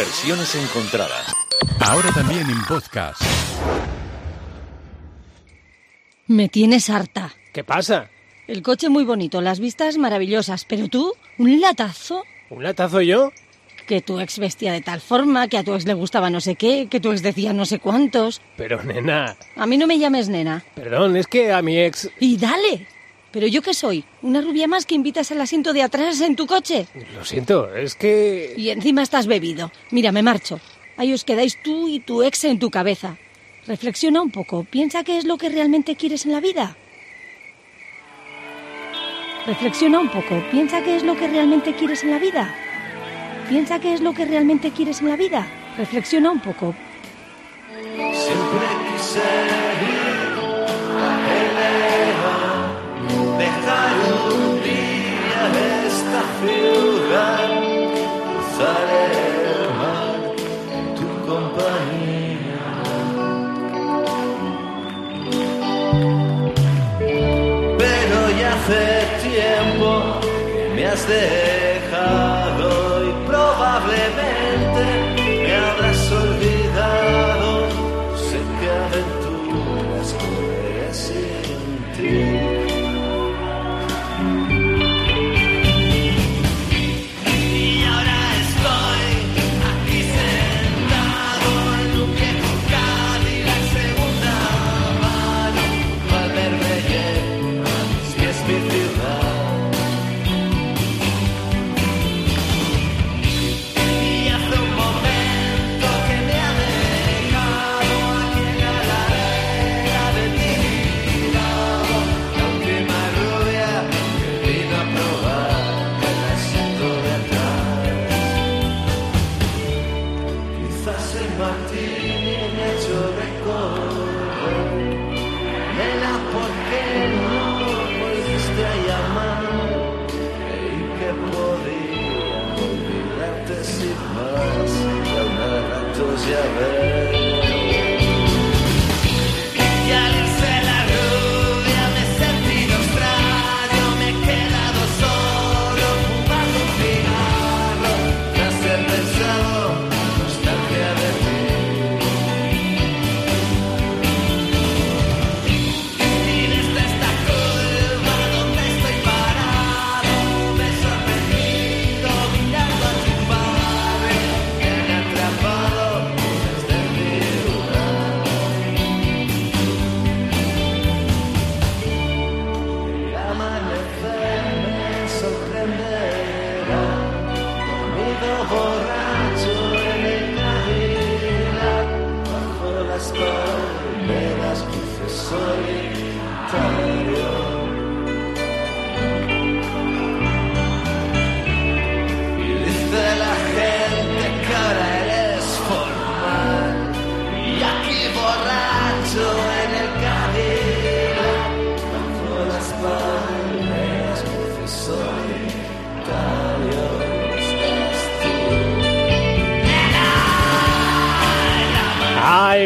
Versiones encontradas. Ahora también en podcast. Me tienes harta. ¿Qué pasa? El coche muy bonito, las vistas maravillosas, pero tú, un latazo. ¿Un latazo yo? Que tu ex vestía de tal forma, que a tu ex le gustaba no sé qué, que tu ex decía no sé cuántos. Pero nena, A mí no me llames nena. perdón, es que a mi ex... Y dale. Pero yo qué soy, una rubia más que invitas al asiento de atrás en tu coche. Lo siento, es que... Y encima estás bebido. Mira, me marcho. Ahí os quedáis tú y tu ex en tu cabeza. Reflexiona un poco. Piensa qué es lo que realmente quieres en la vida. Reflexiona un poco. Piensa qué es lo que realmente quieres en la vida. Piensa qué es lo que realmente quieres en la vida. Reflexiona un poco. Siempre quise que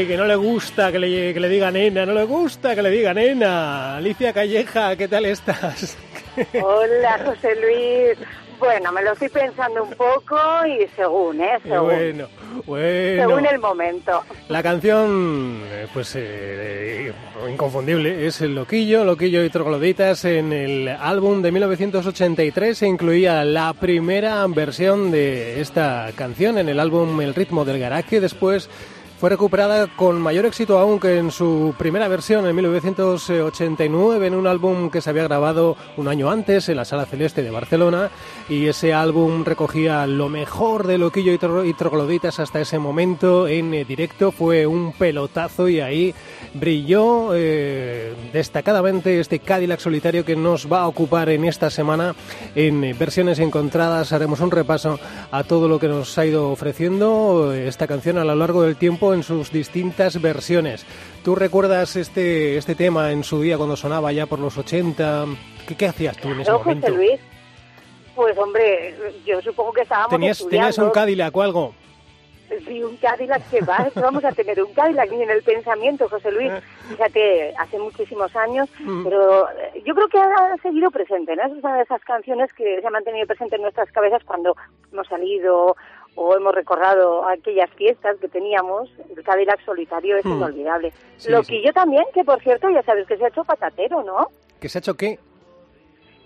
Que no le gusta que le, que le diga nena, no le gusta que le diga nena. Alicia Calleja, ¿qué tal estás? Hola, José Luis. Bueno, me lo estoy pensando un poco y según, ¿eh? Según, bueno, bueno. según el momento. La canción, eh, pues eh, inconfundible, es el Loquillo, Loquillo y Trogloditas. En el álbum de 1983 se incluía la primera versión de esta canción en el álbum El ritmo del garaje. Después fue recuperada con mayor éxito aún que en su primera versión en 1989 en un álbum que se había grabado un año antes en la Sala Celeste de Barcelona y ese álbum recogía lo mejor de Loquillo y, Tro- y Trogloditas hasta ese momento en eh, directo. Fue un pelotazo y ahí brilló eh, destacadamente este Cadillac solitario que nos va a ocupar en esta semana en eh, versiones encontradas. Haremos un repaso a todo lo que nos ha ido ofreciendo esta canción a lo largo del tiempo en sus distintas versiones. ¿Tú recuerdas este, este tema en su día cuando sonaba ya por los 80? ¿Qué, qué hacías tú en ese ¿No, momento? José Luis? Pues hombre, yo supongo que estábamos ¿Tenías, estudiando. ¿Tenías un Cadillac o algo? Sí, un Cadillac que va, que vamos a tener un Cadillac ni en el pensamiento, José Luis. Fíjate, hace muchísimos años, Mm. pero eh, yo creo que ha seguido presente, ¿no? Es una de esas canciones que se ha mantenido presente en nuestras cabezas cuando hemos salido o hemos recordado aquellas fiestas que teníamos, el Cadillac solitario es Hmm. inolvidable. Sí, Loquillo también, que por cierto ya sabes que se ha hecho patatero, ¿no? ¿Que se ha hecho qué?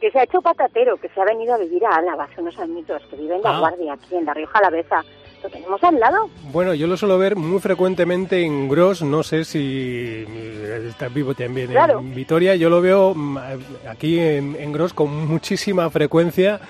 Que se ha hecho patatero, que se ha venido a vivir a Álava hace unos añitos, que vive en La Ah. Guardia, aquí en la Rioja Alavesa. Lo tenemos al lado. Bueno, yo lo suelo ver muy frecuentemente en Gros, no sé si eh, está vivo también Claro. en Vitoria, yo lo veo mm, aquí en, en Gros con muchísima frecuencia.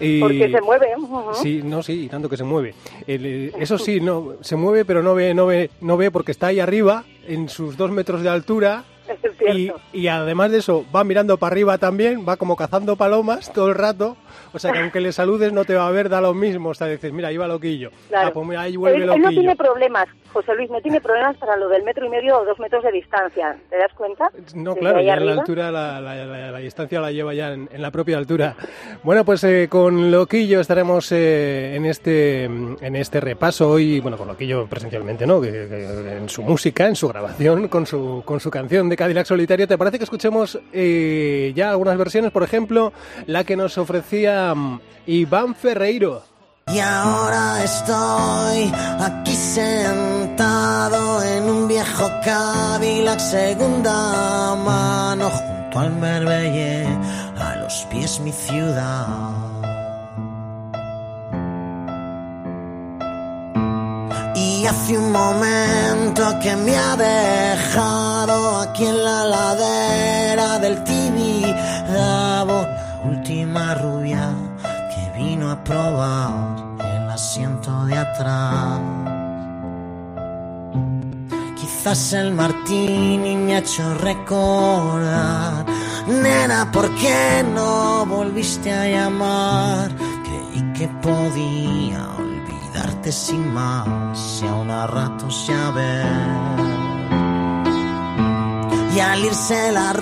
Y... Porque se mueve. ujú. Sí, no, sí, y tanto que se mueve. El, eh, eso sí, no, se mueve, pero no ve, no ve, no ve porque está ahí arriba, en sus dos metros de altura, Es y, y además de eso, va mirando para arriba también, va como cazando palomas todo el rato. O sea que aunque le saludes no te va a ver, da lo mismo. O sea, dices, mira, ahí va loquillo. Claro. Ah, pues mira, ahí vuelve él, él no loquillo. tiene problemas, José Luis, no tiene problemas para lo del metro y medio o dos metros de distancia. ¿Te das cuenta? No, Desde claro, ya en la altura, la, la- la- la distancia la lleva ya en, en la propia altura. Bueno, pues eh, con Loquillo estaremos eh, en este en este repaso hoy, bueno, con Loquillo presencialmente, ¿no? En su música, en su grabación, con su, con su canción de Cadillac Solitario. ¿Te parece que escuchemos eh, ya algunas versiones? Por ejemplo, la que nos ofrecía mm, Iván Ferreiro. Y ahora estoy aquí sentado en un viejo Cadillac segunda mano junto al Merbelle, a los pies mi ciudad. Y hace un momento que me ha dejado aquí en la ladera del la última rubia que vino a probar el asiento de atrás. Quizás el martini me ha hecho recordar, nena, ¿por qué no volviste a llamar? Creí que podía olvidarte sin más, si aún a ratos ya ver. Y al irse la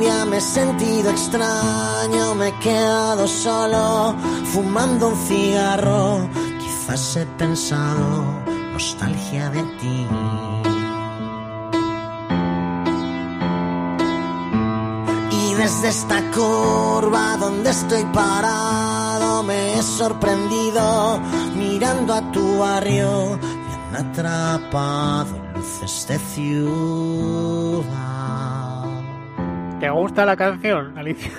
me he sentido extraño, me he quedado solo fumando un cigarro. Quizás he pensado nostalgia de ti. Y desde esta curva donde estoy parado me he sorprendido mirando a tu barrio bien atrapado en luces de ciudad. ¿Te gusta la canción, Alicia?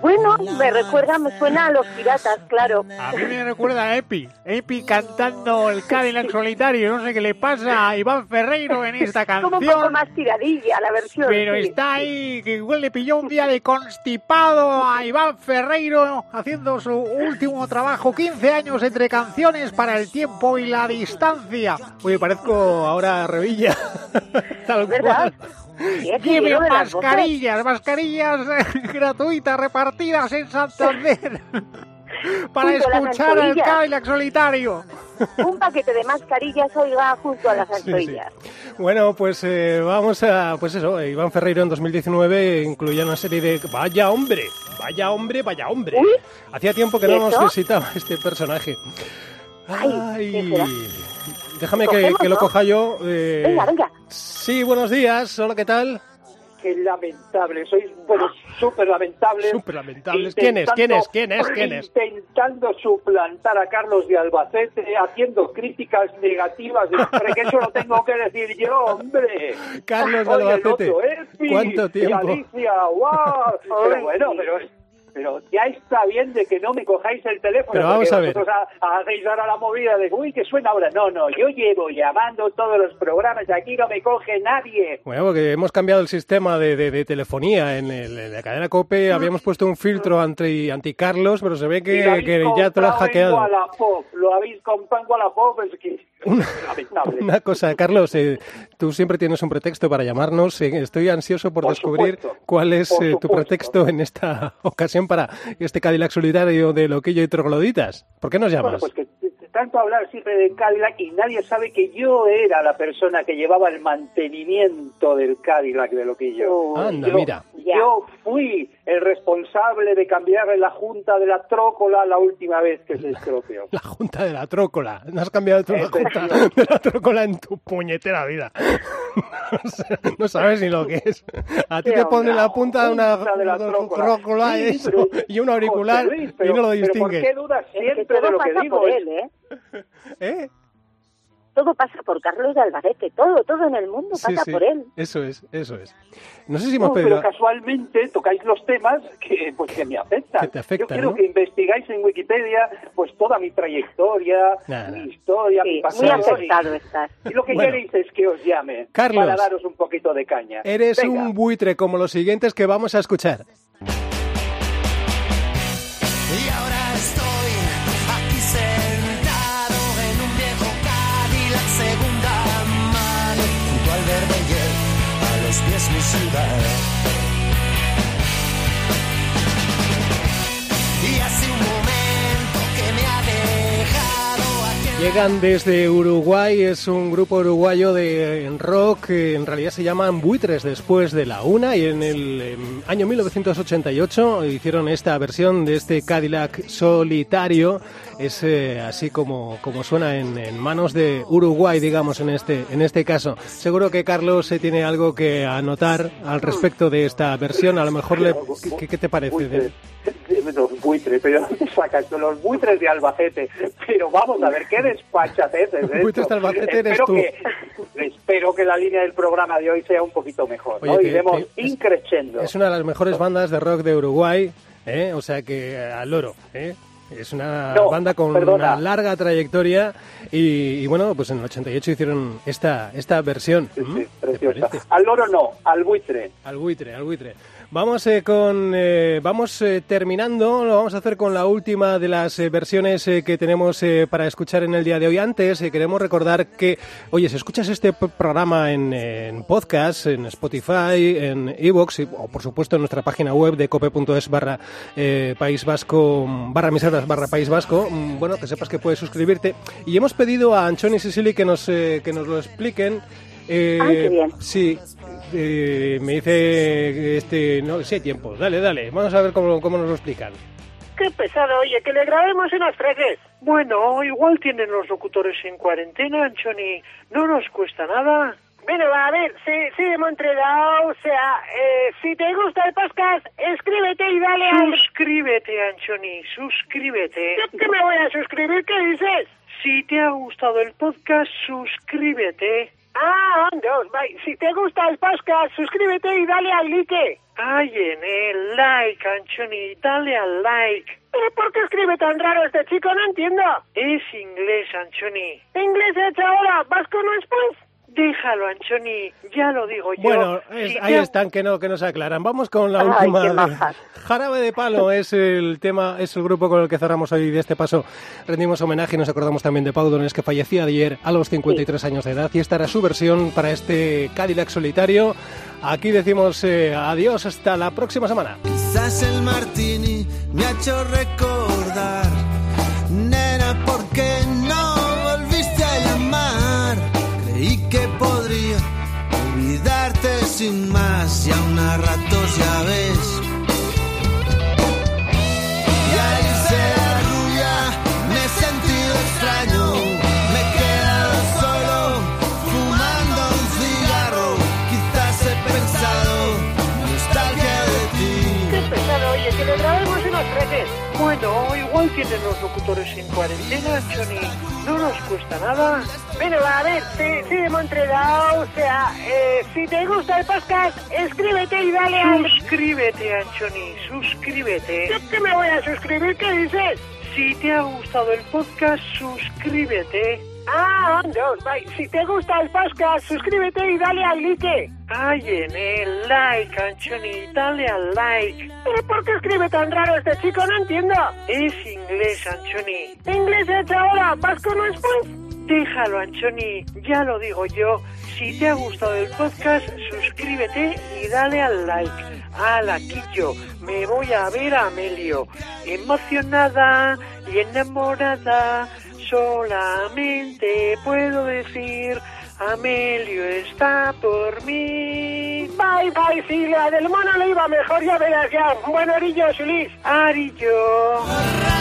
Bueno, me recuerda, me suena a los piratas, claro. A mí me recuerda a Epi. Epi cantando el Cadillac solitario. No sé qué le pasa a Iván Ferreiro en esta Como un poco canción. más tiradilla la versión. Pero sí. está ahí, que igual le pilló un día de constipado a Iván Ferreiro haciendo su último trabajo. 15 años entre canciones para el tiempo y la distancia. Oye, parezco ahora Revilla. Tal ¿Verdad? cual. Lleve mascarillas, mascarillas gratuitas repartidas en Santander para escuchar al. Cadillac solitario. Un paquete de mascarillas, oiga, junto a las Sí, sí. antolillas. Bueno, pues eh, vamos a, pues eso, eh, Iván Ferreiro en 2019 incluía una serie de... Vaya hombre, vaya hombre, vaya hombre. Uy. Hacía tiempo que ¿Y no nos visitaba este personaje. Ay, ¿qué será? Déjame que, lo coja yo. eh, Venga, venga. Sí, buenos días, hola, ¿qué tal? Qué lamentable, sois, bueno, súper lamentable. Súper lamentables. ¿Quién es? ¿Quién es? ¿Quién es? ¿Quién es? Intentando suplantar a Carlos de Albacete, haciendo críticas negativas de hombre, que eso lo tengo que decir yo, hombre. Carlos de Oye, el Albacete. otro, Epi, ¿Cuánto y tiempo? Alicia, guau. Pero bueno, pero, pero ya está bien de que no me cojáis el teléfono. Pero vamos a ver. hacéis ahora la movida de, uy, que suena ahora. No, no, yo llevo llamando todos los programas, aquí no me coge nadie. Bueno, porque hemos cambiado el sistema de, de- de telefonía en, el- en la cadena COPE, habíamos puesto un filtro anti, anti Carlos, pero se ve Y lo que, que ya te lo has hackeado. Wallapop, lo habéis comprado en Wallapop, es que Una cosa, Carlos, eh, tú siempre tienes un pretexto para llamarnos. eh, estoy ansioso por, Por descubrir supuesto, cuál es eh, tu pretexto en esta ocasión para este Cadillac solidario de Loquillo y Trogloditas. ¿Por qué nos Bueno, llamas? pues que tanto hablar siempre de Cadillac y nadie sabe que yo era la persona que llevaba el mantenimiento del Cadillac de Loquillo. Anda, yo, mira. Yo fui el responsable de cambiarle la junta de la trócola la última vez que se estropeó. La junta de la trócola. No has cambiado tú la junta de la trócola en tu puñetera vida. No sabes ni lo que es. A ti te ponen la punta de una trócola. y un auricular y no lo pero ¿Por distingues. qué dudas Es que siempre de lo que digo? él, ¿eh? ¿Eh? Todo pasa por Carlos de Albacete, todo, todo en el mundo Sí, pasa sí. por él. Eso es, eso es. No sé si hemos No, pedido... pero casualmente tocáis los temas que pues que me afectan. Que te afectan, Yo quiero ¿no? que investigáis en Wikipedia pues toda mi trayectoria, Nada. mi historia, mi Sí, pasado. muy y- afectado estás. Y lo que Bueno. queréis es que os llame Carlos. para daros un poquito de caña. Eres Venga. un buitre como los siguientes que vamos a escuchar. Llegan desde Uruguay, es un grupo uruguayo de rock que en realidad se llaman Buitres después de la una y en el em, año 1988 hicieron esta versión de este Cadillac solitario. Es eh, así como, como suena en, en manos de Uruguay, digamos, en este, en este caso. Seguro que Carlos eh, tiene algo que anotar al respecto de esta versión. A lo mejor, le, ¿qué, qué te parece? Buitres. Los buitres, pero ¿dónde sacas los buitres de Albacete? Pero vamos a ver, qué despachatez es esto? Albacete eres espero tú. Que, espero que la línea del programa de hoy sea un poquito mejor, ¿no? Oye, que- Iremos que es- increciendo. Es una de las mejores bandas de rock de Uruguay, ¿eh? o sea que eh, al loro. ¿eh? Es una No, banda con perdona. una larga trayectoria y, y bueno, pues en el 88 hicieron esta, esta versión. Sí, sí, ¿Te preciosa. Al loro no, al buitre. Al buitre, al buitre. Vamos eh, con, eh, vamos eh, terminando. Lo vamos a hacer con la última de las eh, versiones eh, que tenemos eh, para escuchar en el día de hoy. Antes queremos recordar que, oye, si escuchas este programa en, en podcast, en Spotify, en Evox o por supuesto en nuestra página web de cope.es barra País Vasco barra emisoras barra País Vasco, mm, bueno, que sepas que puedes suscribirte. Y hemos pedido a Anchón y Sicily que nos que nos lo expliquen. Eh, Ay, qué bien. Sí, eh, me dice este, no sé, tiempos. Dale, dale, vamos a ver cómo, cómo nos lo explican. Qué pesado, oye, que le grabemos unos fregues. Bueno, igual tienen los locutores en cuarentena, Anchoni. No nos cuesta nada. Bueno, a ver, sí, sí, hemos entregado, o sea, eh, si te gusta el podcast, escríbete y dale al... Suscríbete, Anchoni, suscríbete. ¿Yo qué me voy a suscribir? ¿Qué dices? Si te ha gustado el podcast, suscríbete. Ah, dos, bye. Si te gusta el podcast, suscríbete y dale al like. Ay, en el like, Anchoni, dale al like. ¿Pero por qué escribe tan raro este chico? No entiendo. Es inglés, Anchoni. Inglés hecho ahora, vasco no es pues. Déjalo, Anchoni, ya lo digo yo. Bueno, es- ahí están, que no, que nos aclaran. Vamos con la Ay, última. Jarabe de Palo es el tema, es el grupo con el que cerramos hoy de este paso. Rendimos homenaje y nos acordamos también de Pau Donés, que fallecía ayer a los 53 años de edad. Y esta era su versión para este Cadillac solitario. Aquí decimos eh, adiós hasta la próxima semana. Quizás el martini me ha hecho recordar, y a ratos ya ves. Y al irse la me he sentido extraño, me he quedado solo fumando un cigarro, quizás he pensado nostalgia de ti. Qué pesado, oye, que le grabemos unos fregues. Bueno, igual tienen los locutores en cuarentena. No cuesta nada. Bueno, a ver, sí, sí, hemos entregado, o sea, eh, si te gusta el podcast, escríbete y dale al... Suscríbete, Anchoni, suscríbete. ¿Yo qué me voy a suscribir? ¿Qué dices? Si te ha gustado el podcast, suscríbete. Ah, dos, bye. Si te gusta el podcast, suscríbete y dale al like. Ay, en el like, Anchoni, dale al like. ¿Pero por qué escribe tan raro este chico? No entiendo. Es inglés, Anchoni. Inglés hecho ahora, vasco no es pues. Déjalo, Anchoni, ya lo digo yo. Si te ha gustado el podcast, suscríbete y dale al like. Al yo me voy a ver a Amelio. Emocionada y enamorada, solamente puedo decir, Amelio está por mí. Bye, bye, si la del mono le iba mejor, ya verás ya. Buen orillo, Sulis. Arillo.